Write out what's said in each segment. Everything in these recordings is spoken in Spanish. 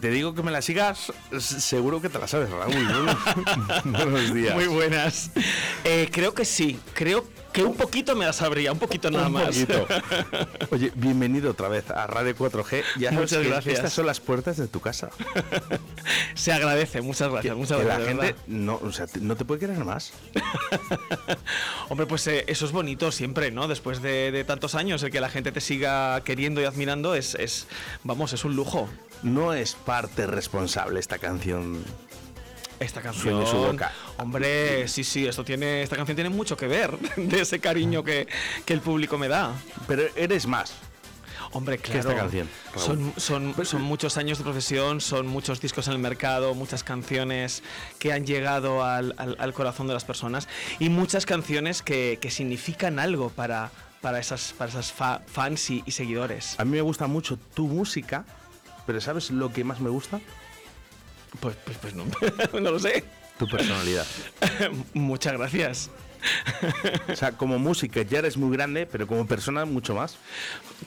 Te digo que me la sigas, seguro que te la sabes, Raúl. Buenos días. Muy buenas. Eh, creo que sí. Creo que un poquito me la sabría, un poquito nada Un más. poquito. Oye, bienvenido otra vez a Radio 4G. Ya sabes Muchas que gracias. estas son las puertas de tu casa. Se agradece, muchas gracias. muchas que la gracias. de gente no, o sea, no te puede querer más. Hombre, pues eh, eso es bonito siempre, ¿no? Después de, de tantos años, el que la gente te siga queriendo y admirando es, es, vamos, es un lujo. No es parte responsable esta canción. Esta canción. de su boca. Hombre, sí, sí, esto tiene, esta canción tiene mucho que ver de ese cariño que, que el público me da. Pero eres más. Hombre, claro. esta canción? Son, son, son muchos años de profesión, son muchos discos en el mercado, muchas canciones que han llegado al, al- al corazón de las personas y muchas canciones que, que significan algo para, para esas, para esas fa- fans y, y seguidores. A mí me gusta mucho tu música, pero ¿sabes lo que más me gusta? Pues, pues, pues no, no lo sé. Tu personalidad. Muchas gracias. O sea, como música ya eres muy grande, pero como persona mucho más.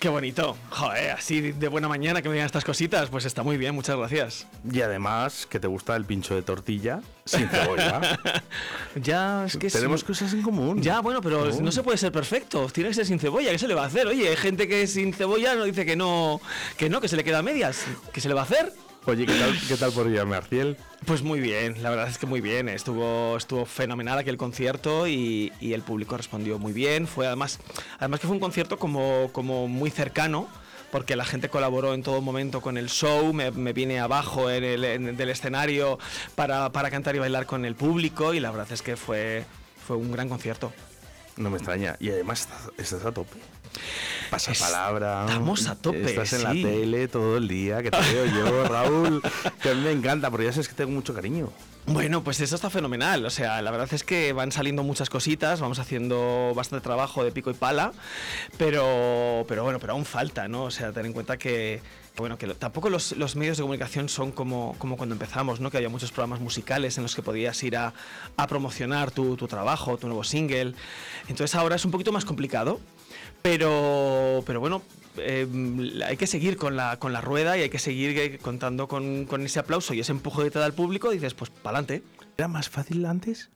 Qué bonito. Joder, así de buena mañana que me digan estas cositas, pues está muy bien, muchas gracias. Y además que te gusta el pincho de tortilla sin cebolla. Ya, es que Tenemos cosas en común. Ya, bueno, pero No. no se puede ser perfecto. Tiene que ser sin cebolla. ¿Qué se le va a hacer? Oye, hay gente que sin cebolla no dice que no, que no, que se le queda a medias. ¿Qué se le va a hacer? Oye, ¿qué tal, qué tal por? Pues muy bien, la verdad es que muy bien. Estuvo, estuvo fenomenal aquel concierto y, el público respondió muy bien. Fue además, además que fue un concierto como, como muy cercano. Porque la gente colaboró en todo momento con el show, me, vine abajo en el, del escenario para, para cantar y bailar con el público y la verdad es que fue, fue un gran concierto. No me extraña. Y además estás, a tope. Pasa palabra. estamos a tope, Estás en la tele todo el día, que te veo yo, Raúl. Que a mí me encanta, porque ya sabes que tengo mucho cariño. Bueno, pues eso está fenomenal. O sea, la verdad es que van saliendo muchas cositas, vamos haciendo bastante trabajo de pico y pala, pero, pero bueno, pero aún falta, ¿no? O sea, ten en cuenta que, bueno, que tampoco los, los medios de comunicación son como, como cuando empezamos, ¿no? Que había muchos programas musicales en los que podías ir a, a promocionar tu, tu trabajo, tu nuevo single. Entonces ahora es un poquito más complicado, pero, pero bueno. Eh, hay que seguir con la, con la rueda y hay que seguir eh, contando con, con ese aplauso y ese empuje que te da el público y dices, pues para adelante. ¿Era más fácil antes?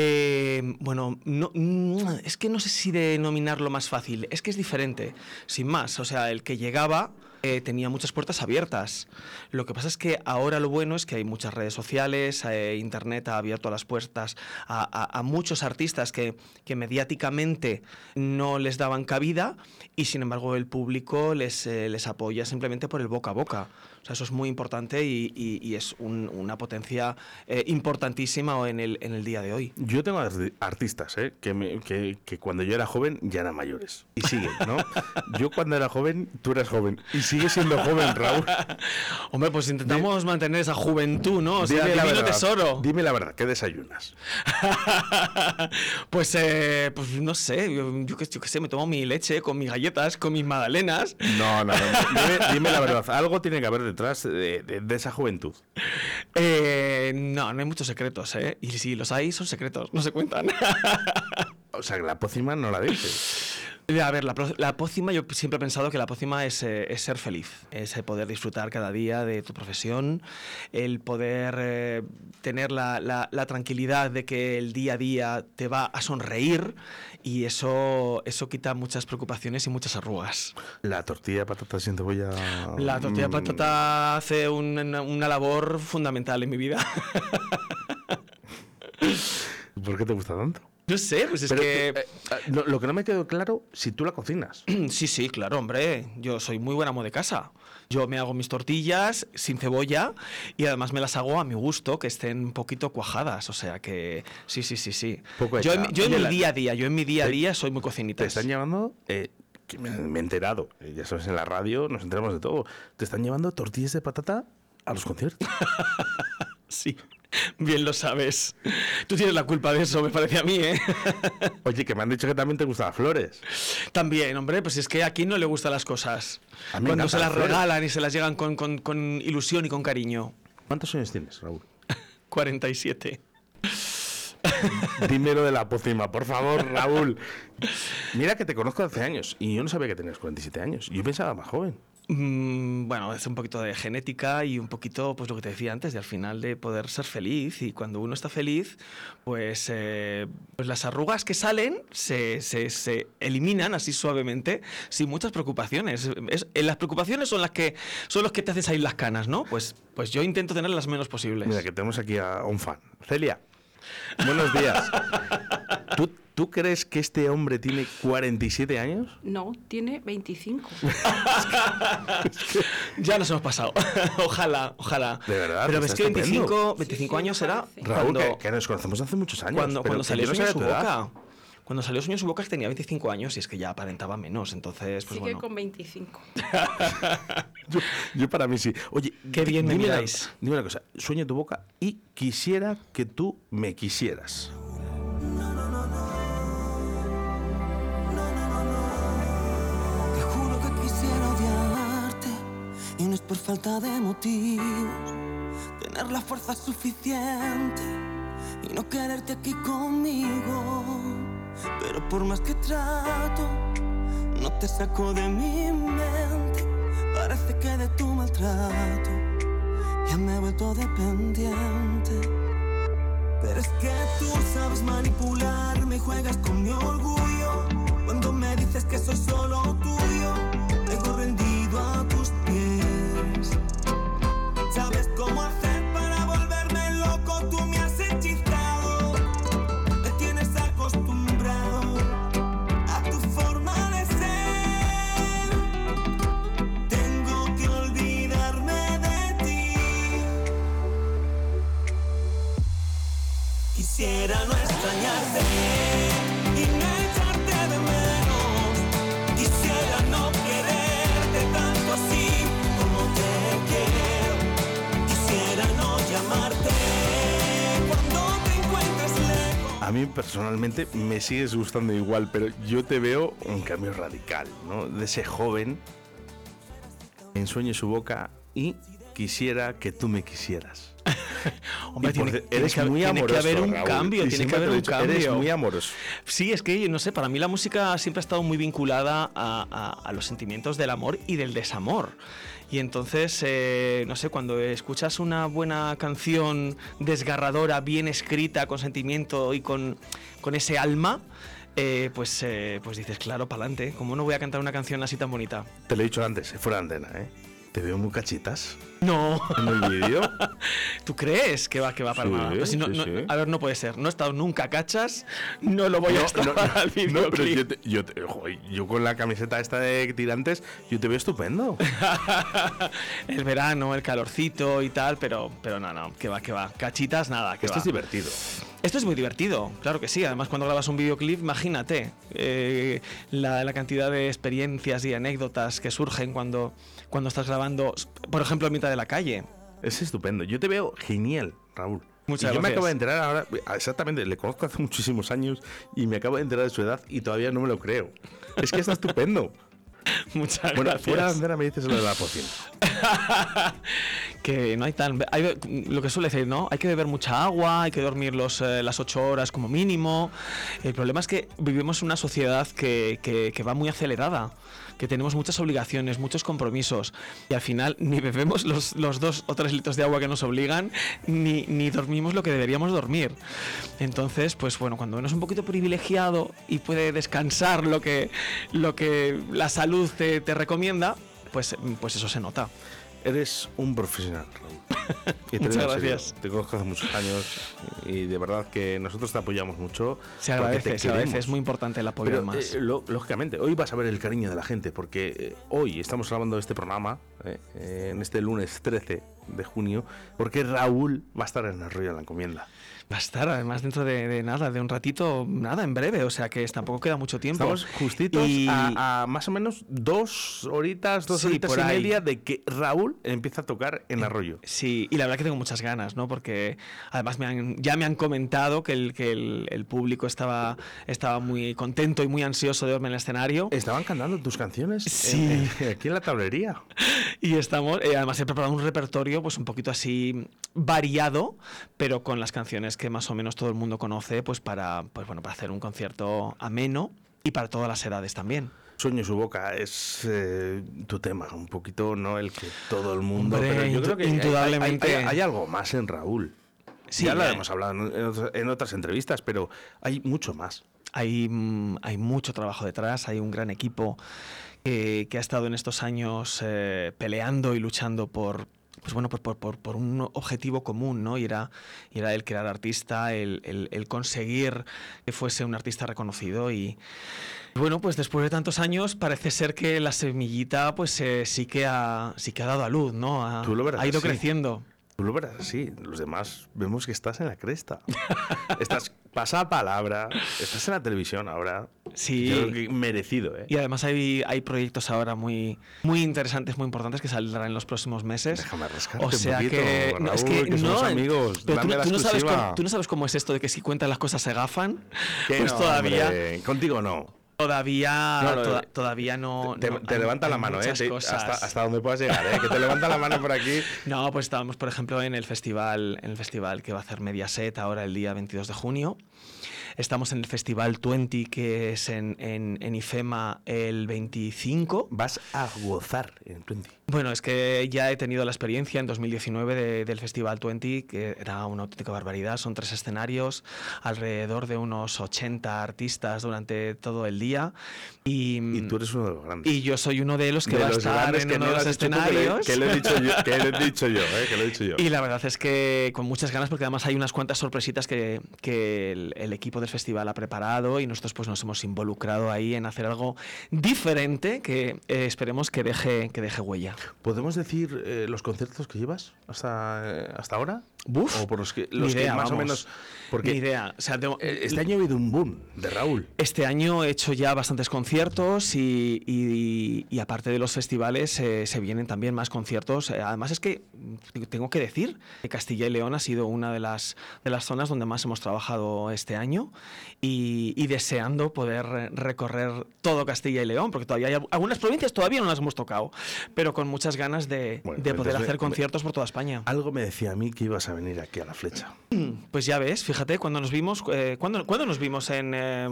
Eh, bueno, no, mm, es que no sé si denominarlo más fácil, es que es diferente, sin más. O sea, el que llegaba eh, tenía muchas puertas abiertas. Lo que pasa es que ahora lo bueno es que hay muchas redes sociales, eh, Internet ha abierto las puertas a, muchos artistas que, que mediáticamente no les daban cabida y sin embargo el público les, eh, les apoya simplemente por el boca a boca. O sea, eso es muy importante y, y- y es un- una potencia eh, importantísima en el, en el día de hoy. Yo tengo arti- artistas, ¿eh? Que, me- que, que cuando yo era joven ya eran mayores. Y siguen, ¿no? yo cuando era joven, tú eras joven. Y sigues siendo joven, Raúl. Hombre, pues intentamos mantener esa juventud, ¿no? O sea, Dime la divino tesoro. Dime la verdad, ¿qué desayunas? pues, eh, pues no sé, yo, yo qué yo qué sé, me tomo mi leche con mis galletas, con mis magdalenas. No, no, no. Dime, dime la verdad, algo tiene que haber detrás de, de- de esa juventud. Eh, no, no hay muchos secretos, ¿eh? Y si los hay, son secretos, no se cuentan. O sea, que la pócima no la dices. A ver, la, pócima, yo siempre he pensado que la pócima es, eh, es ser feliz, es eh, poder disfrutar cada día de tu profesión, el poder eh, tener la, la- la tranquilidad de que el día a día te va a sonreír y eso, eso quita muchas preocupaciones y muchas arrugas. La tortilla de patata sin cebolla. La tortilla de mm, patata hace un- una, labor fundamental en mi vida. ¿Por qué te gusta tanto? No sé, pues es Pero, que... eh, eh, no, lo que no me quedó claro, si tú la cocinas. Sí, sí, claro, hombre. Yo soy muy buen amo de casa. Yo me hago mis tortillas sin cebolla y además me las hago a mi gusto, que estén un poquito cuajadas. O sea que sí, sí, sí, sí. Poco yo en, yo en mi la- día a día, yo en mi día a Te- día soy muy Te cocinita. están llamando, eh, que me, me he enterado, eh, ya sabes, en la radio nos enteramos de todo. Te están llevando tortillas de patata a los conciertos. Sí, bien lo sabes. Tú tienes la culpa de eso, me parece a mí, ¿eh? Oye, que me han dicho que también te gustan las flores. También, hombre, pues es que a no le gustan las cosas. A mí me Cuando se las las flores. regalan y se las llegan con, con- con ilusión y con cariño. ¿Cuántos años tienes, Raúl? 47. Dímelo de la pócima, por favor, Raúl. Mira que te conozco hace años y yo no sabía que tenías 47 años. Yo pensaba más joven. Mm, bueno, es un poquito de genética y un poquito, pues lo que te decía antes, de al final de poder ser feliz. Y cuando uno está feliz, pues, eh, pues las arrugas que salen se, se- se eliminan así suavemente, sin muchas preocupaciones. Es- eh, las preocupaciones son las que son los que te hacen salir las canas, ¿no? Pues, pues yo intento tener las menos posibles. Mira que tenemos aquí a un fan. Celia, buenos días. ¿Tú, tú crees que este hombre tiene 47 años? No, tiene 25. Ya nos hemos pasado. ojalá, ojalá. De verdad, Pero ves que está 25, estupendo. 25 Sí, sí, años parece. Raúl, cuando, que, que nos conocemos hace muchos años. cuando, pero cuando salió no Sueño en sabía su boca. Cuando salió Sueño en su boca tenía 25 años y es que ya aparentaba menos. Entonces, pues Sigue bueno. con 25. Yo, yo para mí sí. Oye, Qué bien me dime una- miráis. Dime una cosa. Sueño en tu boca y quisiera que tú me quisieras. Y no es por falta de motivos. Tener la fuerza suficiente y no quererte aquí conmigo. Pero por más que trato, no te saco de mi mente. Parece que de tu maltrato ya me he vuelto dependiente. Pero es que tú sabes manipularme y juegas con mi orgullo. Cuando me dices que soy solo tuyo, personalmente me sigues gustando igual, pero yo te veo un cambio radical, ¿no? De ese joven en sueño su boca y quisiera que tú me quisieras. Hombre, tiene, por- eres que, haber- muy tiene que haber un Raúl, cambio, tiene que haber un dicho, cambio. Eres muy amoroso. Sí, es que, no sé, para mí la música siempre ha estado muy vinculada a, a- a los sentimientos del amor y del desamor. Y entonces, eh, no sé, cuando escuchas una buena canción desgarradora, bien escrita, con sentimiento y con, con ese alma, eh, pues, eh, pues dices, claro, para adelante. ¿Cómo no voy a cantar una canción así tan bonita? Te lo he dicho antes, fuera de antena, ¿eh? Te veo muy cachitas No. en el vídeo. ¿Tú crees que va, que va para Sí, nada? Pues si no- sí, no- sí. A ver, no puede ser. No he estado nunca cachas, no lo voy a estar no, para el no, pero videoclip. yo, te- yo, te- joder, yo con la camiseta esta de tirantes, yo te veo estupendo. el verano, el calorcito y tal, pero, pero no, no, que va, que va. Cachitas, nada, que Esto va. es divertido. Esto es muy divertido, claro que sí. Además, cuando grabas un videoclip, imagínate eh, la, la cantidad de experiencias y anécdotas que surgen cuando, cuando estás grabando, por ejemplo, en mitad de la calle. Es estupendo. Yo te veo genial, Raúl. Muchas y yo me acabo de enterar ahora, exactamente, le conozco hace muchísimos años y me acabo de enterar de su edad y todavía no me lo creo. Es que está estupendo. Muchas Bueno, gracias. fuera de andera me dices lo de la poción. que no hay tan. hay- lo que suele decir, ¿no? Hay que beber mucha agua, hay que dormir los, eh, las ocho horas como mínimo. El problema es que vivimos en una sociedad que, que- que va muy acelerada, que tenemos muchas obligaciones, muchos compromisos, y al final ni bebemos los, los dos o tres litros de agua que nos obligan, ni, ni dormimos lo que deberíamos dormir. Entonces, pues bueno, cuando uno es un poquito privilegiado y puede descansar lo que, lo que la salud te, te recomienda, pues, pues eso se nota. Eres un profesional, Raúl. Y Muchas gracias. Te conozco hace muchos años y de verdad que nosotros te apoyamos mucho. Se agradece, te se agradece. Es muy importante el apoyo Pero, más. eh, lo- lógicamente, hoy vas a ver el cariño de la gente, porque eh, hoy estamos grabando este programa, eh, en este lunes 13 de junio, porque Raúl va a estar en el rollo de la encomienda. Va a estar además dentro de, de nada, de un ratito, nada, en breve, o sea que tampoco queda mucho tiempo. Estamos justitos Y- a, a más o menos dos horitas, dos Sí, horitas por y ahí. media de que Raúl empieza a tocar en Arroyo. Sí, y la verdad que tengo muchas ganas, ¿no? Porque además me han, ya me han comentado que el, que el, el público estaba, estaba muy contento y muy ansioso de verme en el escenario. Estaban cantando tus canciones en- Sí. en- aquí en la tablería. Y estamos, eh, además he preparado un repertorio pues un poquito así variado, pero con las canciones que más o menos todo el mundo conoce, pues para, pues bueno, para hacer un concierto ameno y para todas las edades también. Sueño su boca es eh, tu tema, un poquito, ¿no? El que todo el mundo. Hombre, pero yo creo que hay- hay- indudablemente. Hay, hay algo más en Raúl. Sí, ya lo eh. hemos hablado en, otras- en otras entrevistas, pero hay mucho más. Hay, mm, hay mucho trabajo detrás, hay un gran equipo que, que ha estado en estos años eh, peleando y luchando por, pues bueno, por, por- por- por un objetivo común, ¿no? Y era, y era el crear artista, el, el- el conseguir que fuese un artista reconocido y... Bueno, pues después de tantos años parece ser que la semillita pues eh, sí, que ha, sí que ha dado a luz, ¿no? Ha, Tú lo verás ha ido así. creciendo. Tú lo verás así, los demás vemos que estás en la cresta. estás pasa palabra, estás en la televisión ahora. Sí. Creo que merecido, ¿eh? Y además hay, hay proyectos ahora muy, muy interesantes, muy importantes que saldrán en los próximos meses. Déjame rascarte O sea un poquito, que, no, es Raúl, que, que somos no, amigos. pero tú, tú no sabes cómo, tú no sabes cómo es esto de que si cuentas las cosas se gafan. Pues no, todavía, hombre, Contigo no. Todavía, No, no, toda- todavía no. Te, no, te hay- levanta hay la mano, ¿eh? hasta, hasta donde puedas llegar, ¿eh? Que te levanta la mano por aquí. No, pues estábamos, por ejemplo, en el festival, en el festival que va a hacer Mediaset ahora el día 22 de junio. Estamos en el Festival 20, que es en, en, en IFEMA el 25. Vas a gozar en 20. Bueno, es que ya he tenido la experiencia en 2019 de- del Festival 20, que era una auténtica barbaridad. Son tres escenarios, alrededor de unos 80 artistas durante todo el día. Y, Y tú eres uno de los grandes. y yo soy uno de los que De va a los estar grandes en que uno no de lo los escenarios. Que lo he dicho yo, que lo he dicho yo, ¿eh? Que lo he dicho yo. Y la verdad es que con muchas ganas, porque además hay unas cuantas sorpresitas que, que el, el equipo del festival ha preparado y nosotros pues nos hemos involucrado ahí en hacer algo diferente que eh, esperemos que deje, que deje huella. ¿Podemos decir eh, los conciertos que llevas hasta, eh, hasta ahora? Buf, O por los que, los que idea, más o vamos. menos. Porque Ni idea. O sea, tengo- eh, este año ha habido un boom de Raúl. Este año he hecho ya bastantes conciertos y, y- y aparte de los festivales eh, se vienen también más conciertos. Eh, además es que tengo que decir que Castilla y León ha sido una de las, de las zonas donde más hemos trabajado este año y, y deseando poder recorrer todo Castilla y León, porque todavía hay al- algunas provincias todavía no las hemos tocado, pero con muchas ganas de, Bueno, de poder entonces hacer conciertos por toda España. Algo me decía a mí que ibas a venir aquí a la flecha. Pues ya ves, fíjate, cuando nos vimos, eh, ¿cuándo, cuándo nos vimos en eh,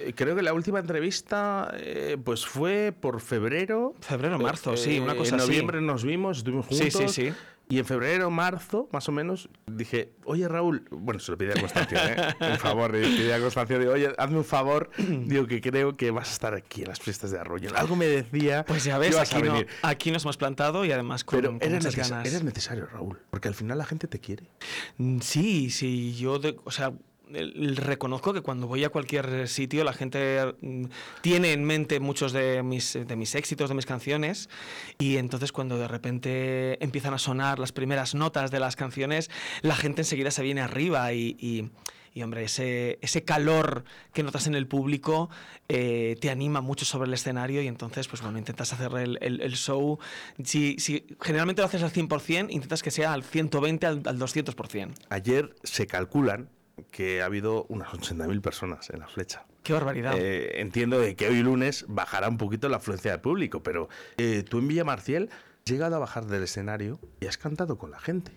Eh, Creo que la última entrevista eh, pues fue por febrero. febrero, marzo? sí, una Eh, cosa En así. noviembre nos vimos, estuvimos Sí, juntos. sí, sí. Y en febrero, marzo, más o menos, dije, oye Raúl, bueno, se lo pedí a Constancio, ¿eh? En favor, le pedí a Constancio, digo, oye, hazme un favor, digo que creo que vas a estar aquí en las fiestas de Arroyo. Algo me decía. Pues ya ves, aquí, no- aquí nos hemos plantado y además con, Pero con eres, muchas ganas. eres necesario, Raúl, porque al final la gente te quiere. Mm, Sí, sí, yo, de- o sea, reconozco que cuando voy a cualquier sitio la gente mm, tiene en mente muchos de mis, de mis éxitos, de mis canciones, y entonces cuando de repente empiezan a sonar las primeras notas de las canciones, la gente enseguida se viene arriba y... hombre, ese, ese calor que notas en el público eh, te anima mucho sobre el escenario y entonces, pues bueno, intentas hacer el, el- el show. Si, si generalmente lo haces al 100%, intentas que sea al 120, al, al 200%. Ayer se calculan que ha habido unas 80.000 personas en la flecha. Qué barbaridad. Eh, entiendo de que hoy lunes bajará un poquito la afluencia del público, pero eh, tú en Villamarciel has llegado a bajar del escenario y has cantado con la gente.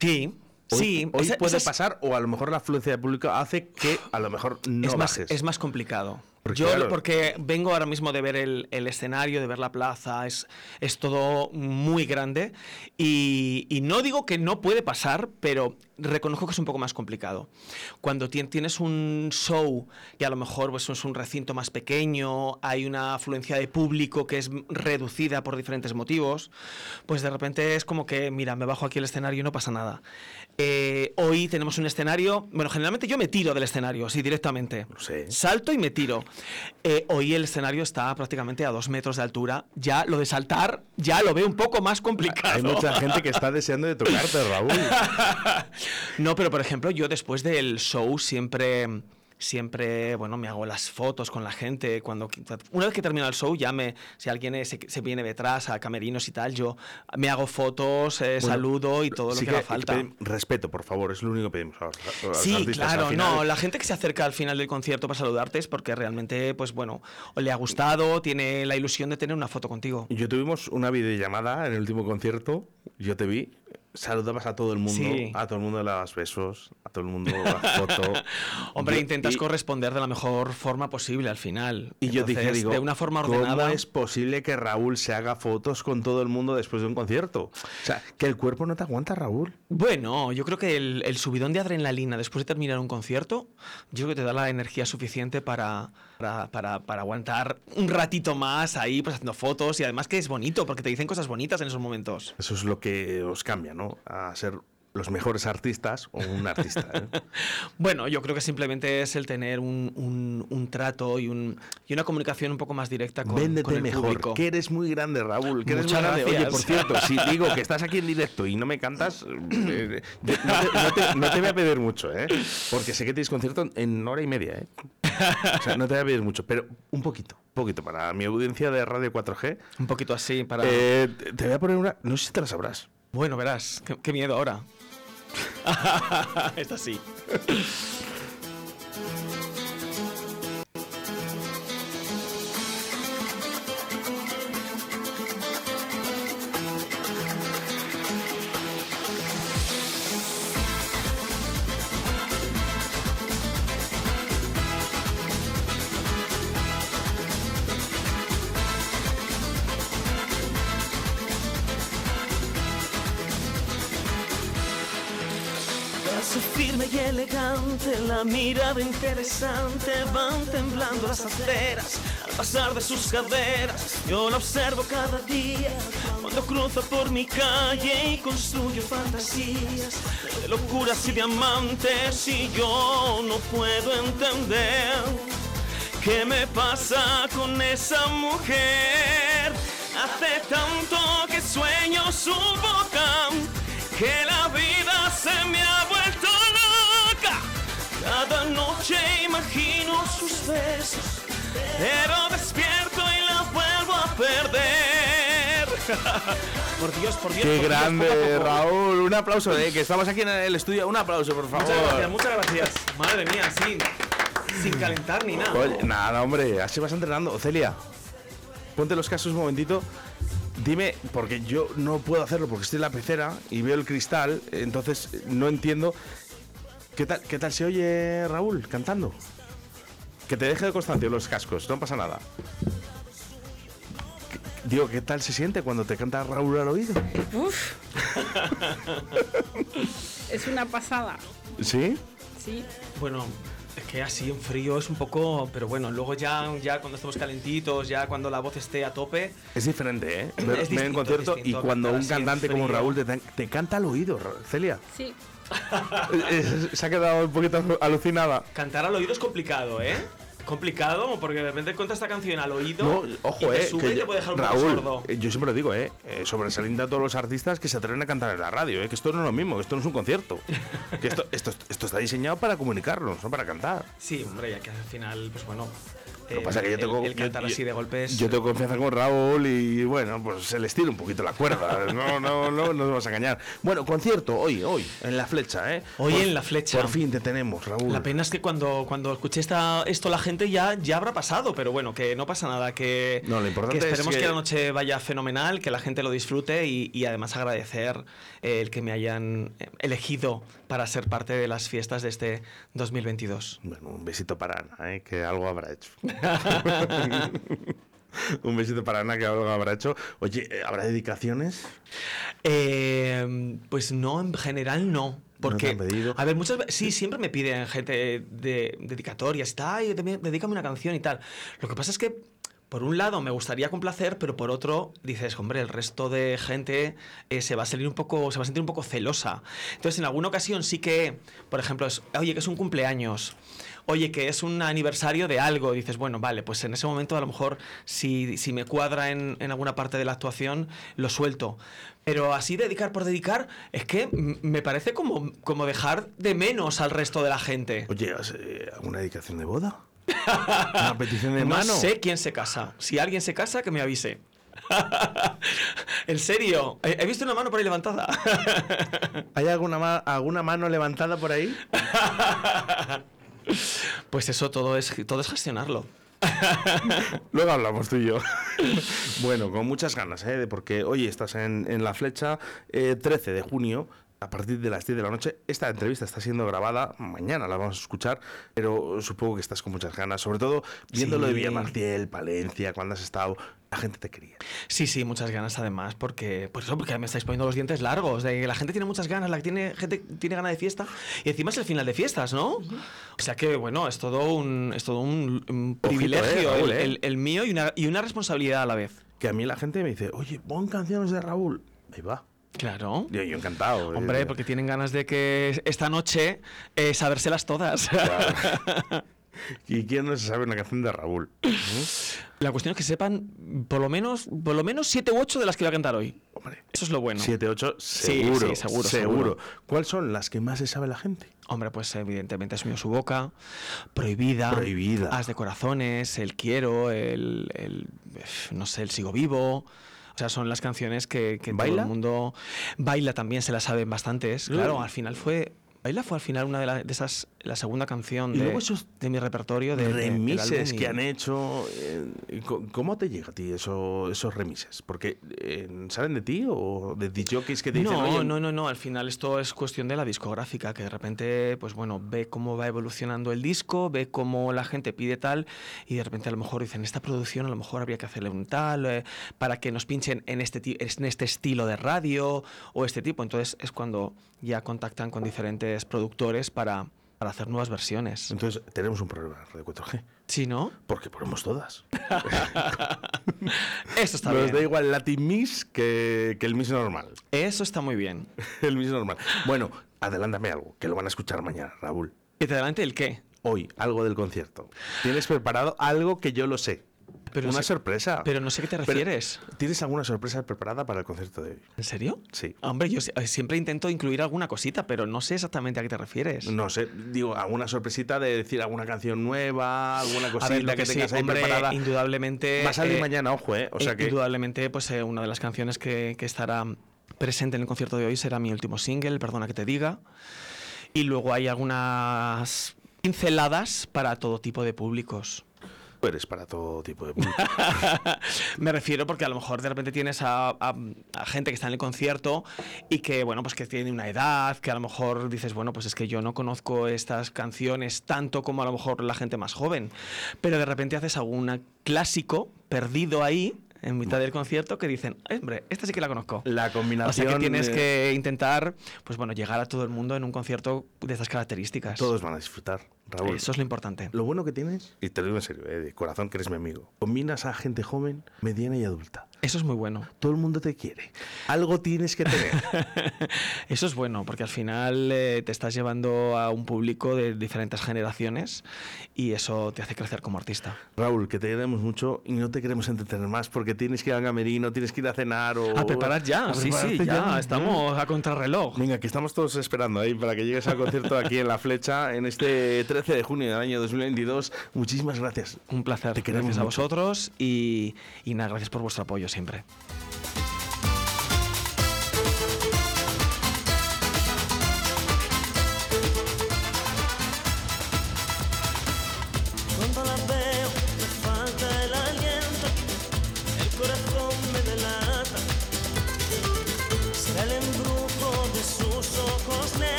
sí, Hoy, sí. hoy esa- puede esa es- pasar o a lo mejor la afluencia del público hace que a lo mejor no es, más, bajes. es más complicado. Porque, Yo, claro, porque vengo ahora mismo de ver el, el escenario, de ver la plaza, es, es todo muy grande. Y, y no digo que no puede pasar, pero reconozco que es un poco más complicado. Cuando tien- tienes un show que a lo mejor pues, es un recinto más pequeño, hay una afluencia de público que es reducida por diferentes motivos, pues de repente es como que, mira, me bajo aquí el escenario y no pasa nada. Eh, hoy tenemos un escenario, bueno, generalmente yo me tiro del escenario, sí, directamente. Lo sé. Salto y me tiro. Eh, hoy el escenario está prácticamente a dos metros de altura. Ya lo de saltar, ya lo veo un poco más complicado. Hay mucha gente que está deseando de tocarte, Raúl. No, pero por ejemplo, yo después del show siempre siempre, bueno, me hago las fotos con la gente. Cuando, una vez que termina el show, ya me, si alguien se, se viene detrás a camerinos y tal, yo me hago fotos, eh, Bueno, saludo y todo lo Sí que haga falta. respeto, por favor, es lo único que pedimos. a a los Sí, artistas. Claro, final- no, la gente que se acerca al final del concierto para saludarte es porque realmente, pues bueno, o le ha gustado, tiene la ilusión de tener una foto contigo. Yo tuvimos una videollamada en el último concierto, yo te vi, saludabas a todo el mundo, Sí. a todo el mundo le dabas besos, a todo el mundo la foto. Hombre, Yo- intentas y- corresponder de la mejor forma posible al final. Y yo dije, digo, de una forma ¿cómo ordenada. es posible que Raúl se haga fotos con todo el mundo después de un concierto? O sea, que el cuerpo no te aguanta, Raúl. Bueno, yo creo que el, el subidón de adrenalina después de terminar un concierto, yo creo que te da la energía suficiente para, para, para- para aguantar un ratito más ahí, pues haciendo fotos y además que es bonito porque te dicen cosas bonitas en esos momentos. Eso es lo que os cambia, ¿no? A ser los mejores artistas o un artista. ¿eh? Bueno, yo creo que simplemente es el tener un, un- un trato y, un, y una comunicación un poco más directa con, Véndete con el mejor, público. que eres muy grande, Raúl. Que eres muy grande. Oye, por cierto, si digo que estás aquí en directo y no me cantas, eh, de- no, te, no te- no te voy a pedir mucho, ¿eh? Porque sé que tienes concierto en hora y media, ¿eh? O sea, no te voy a pedir mucho, pero un poquito, un poquito. Para mi audiencia de Radio 4G, Un poquito así para... eh, te te voy a poner una... No sé si te la sabrás. Bueno, verás, qué, qué miedo ahora. Esta sí. Firme y elegante, la mirada interesante, van temblando las aceras al pasar de sus caderas. Yo la observo cada día cuando cruza por mi calle y construyo fantasías de locuras y diamantes. Y yo no puedo entender qué me pasa con esa mujer. Hace tanto que sueño su boca que la vida se me ha. Cada noche imagino sus besos, pero despierto y la vuelvo a perder. Por Dios, por Dios. ¡Qué por grande. Raúl! Un aplauso, ¿eh? Que estamos aquí en el estudio. Un aplauso, por favor. Muchas gracias, muchas gracias. Madre mía, sin, sin calentar ni nada. Oye, nada, hombre, así vas entrenando. Ocelia, ponte los casos un momentito. Dime, porque yo no puedo hacerlo porque estoy en la pecera y veo el cristal, entonces no entiendo. ¿Qué tal, qué tal se oye Raúl cantando? Que te deje de constancia los cascos, no pasa nada. ¿Qué- Digo, ¿qué tal se siente cuando te canta Raúl al oído? Uf. es una pasada. ¿Sí? Sí. Bueno, es que así en frío es un poco, pero bueno, luego ya, ya cuando estemos calentitos, ya cuando la voz esté a tope, Es diferente, ¿eh? Es Ver- en distinto, concierto y cuando un en cantante como. Raúl te, te canta al oído, Celia. Sí. Se ha quedado un poquito alucinada. cantar al oído es complicado, ¿eh? Complicado, porque de repente cuenta esta canción al oído No, y ojo, te eh. sube que y te puede dejar un Raúl, sordo. eh, yo siempre lo digo, eh. eh, sobresaliente a todos los artistas que se atreven a cantar en la radio, eh. Que esto no es lo mismo, que esto no es un concierto. que esto, esto, esto está diseñado para comunicarnos, no para cantar. Sí, hombre, ya que al final, pues bueno. Lo que pasa que yo tengo. El, cantar así de golpes. Yo tengo confianza con Raúl y bueno, pues se le estira un poquito la cuerda. No, no, no, no nos vamos a engañar. Bueno, concierto hoy, hoy, en la flecha, ¿eh? Hoy Por- en La Flecha. Por fin te tenemos, Raúl. La pena es que cuando, cuando escuché esta, esto la gente ya, ya habrá pasado, pero bueno, que no pasa nada, que, No, lo importante que es esperemos que... que- la noche vaya fenomenal, que la gente lo disfrute y, y además agradecer eh, el que me hayan eh, elegido para ser parte de las fiestas de este 2022. Bueno, un besito para Ana, ¿eh? que algo habrá hecho. Un besito para Ana, que algo habrá hecho. Oye, eh, ¿habrá dedicaciones? Eh, pues no, en general no. Porque, han pedido? a ver, muchas veces, sí, siempre me piden gente de dedicatorias, está, deme- dedícame una canción y tal. Lo que pasa es que, por un lado, me gustaría complacer, pero por otro, dices, hombre, el resto de gente eh, se va a salir un poco, se va a sentir un poco celosa. Entonces, en alguna ocasión sí que, por ejemplo, es, oye, que es un cumpleaños. Oye, que es un aniversario de algo, dices, bueno, vale, pues en ese momento a lo mejor si, si me cuadra en, en alguna parte de la actuación, lo suelto. Pero así dedicar por dedicar, es que me parece como, como dejar de menos al resto de la gente. Oye, ¿has, eh, ¿alguna dedicación de boda? ¿Una petición de No mano? sé quién se casa. Si alguien se casa, que me avise. en serio, he visto una mano por ahí levantada. ¿Hay alguna, ma- alguna mano levantada por ahí? pues eso todo es, todo es gestionarlo. Luego hablamos tú y yo. bueno, con muchas ganas, ¿eh? Porque hoy estás en, en La Flecha, eh, 13 de junio, a partir de las 10 de la noche. Esta entrevista está siendo grabada, mañana la vamos a escuchar, pero supongo que estás con muchas ganas, sobre todo viendo lo de Sí. Villamarciel, Palencia, cuando has estado, la gente te quería. Sí, sí, muchas ganas además, porque por eso, porque me estáis poniendo los dientes largos, de que la gente tiene muchas ganas, la tiene, gente tiene ganas de fiesta, y encima es el final de fiestas, ¿no? O sea que, bueno, es todo un, es todo un, un Ojito, privilegio eh, Raúl, el, eh. el- el mío y una, y una responsabilidad a la vez. Que a mí la gente me dice, oye, pon canciones de Raúl. Ahí va. Claro. Yo, yo encantado. Hombre, Eh, porque tienen ganas de que esta noche eh, sabérselas todas. ¿Y quién no se sabe una canción de Raúl? La cuestión es que sepan por lo menos, por lo menos siete u ocho de las que voy a cantar hoy. Hombre. Eso es lo bueno. 7, 8, Sí, seguro, sí, seguro, seguro. seguro. ¿Cuáles son las que más se sabe la gente? Hombre, pues evidentemente es mío su boca, prohibida, Prohibida. As de corazones, el quiero, el, el, no sé, el sigo vivo. O sea, son las canciones que, que todo el mundo baila también, se las saben bastantes. Claro, al final fue Baila fue al final una de, la- de esas, la segunda canción de, luego esos de mi repertorio. De, de- remises y- que han hecho. eh, ¿Cómo te llega a ti eso, esos remises? Porque eh, ¿salen de ti o de DJs que te dicen No, "Oye, no, no, no. Al final esto es cuestión de la discográfica, que de repente, pues bueno, ve cómo va evolucionando el disco, ve cómo la gente pide tal, y de repente a lo mejor dicen, esta producción a lo mejor habría que hacerle un tal, eh, para que nos pinchen en este, en este estilo de radio o este tipo. Entonces es cuando ya contactan con diferentes productores para, para hacer nuevas versiones. Entonces tenemos un problema Radio 4G. ¿Sí, no? Porque ponemos todas. Eso está Nos bien. da igual Latin Mix que, que el Mix normal. Eso está muy bien. El Mix normal. Bueno, adelántame algo, que lo van a escuchar mañana, Raúl. ¿Y te adelante el qué? Hoy, algo del concierto. ¿Tienes preparado algo que yo lo sé? Pero Una sé- sorpresa. Pero no sé a qué te Pero, refieres. ¿Tienes alguna sorpresa preparada para el concierto de hoy? ¿En serio? Sí. Hombre, yo eh, siempre intento incluir alguna cosita, pero no sé exactamente a qué te refieres. No sé, digo, alguna sorpresita de decir alguna canción nueva, alguna cosita ver, que, que sí, tengas ahí hombre, preparada. indudablemente. Va a salir eh, mañana, ojo, ¿eh? O sea eh, que. Indudablemente, pues eh, una de las canciones que, que estará presente en el concierto de hoy será mi último single, Perdona que te diga. Y luego hay algunas pinceladas para todo tipo de públicos. Eres para todo tipo de público. Me refiero porque a lo mejor de repente tienes a, a- a gente que está en el concierto y que, bueno, pues que tiene una edad, que a lo mejor dices, bueno, pues es que yo no conozco estas canciones tanto como a lo mejor la gente más joven. Pero de repente haces algún clásico perdido ahí en mitad del concierto que dicen, "Eh, hombre, esta sí que la conozco. La O combinación. sea que tienes que intentar, pues bueno, llegar a todo el mundo en un concierto de estas características. Todos van a disfrutar, Raúl. Eso es lo importante. Lo bueno que tienes, y te lo digo en serio, eh, de corazón que eres mi amigo, combinas a gente joven, mediana y adulta. Eso es muy bueno. Todo el mundo te quiere. Algo tienes que tener. Eso es bueno, porque al final eh, te estás llevando a un público de diferentes generaciones y eso te hace crecer como artista. Raúl, que te queremos mucho y no te queremos entretener más porque tienes que ir al camerino, tienes que ir a cenar o... A preparar ya, a sí, sí, ya, estamos a contrarreloj. Venga, que estamos todos esperando ahí para que llegues al concierto aquí en La Flecha en este 13 de junio del año 2022. Muchísimas gracias. Un placer. Te gracias a mucho. vosotros y, y nada, gracias por vuestro apoyo siempre.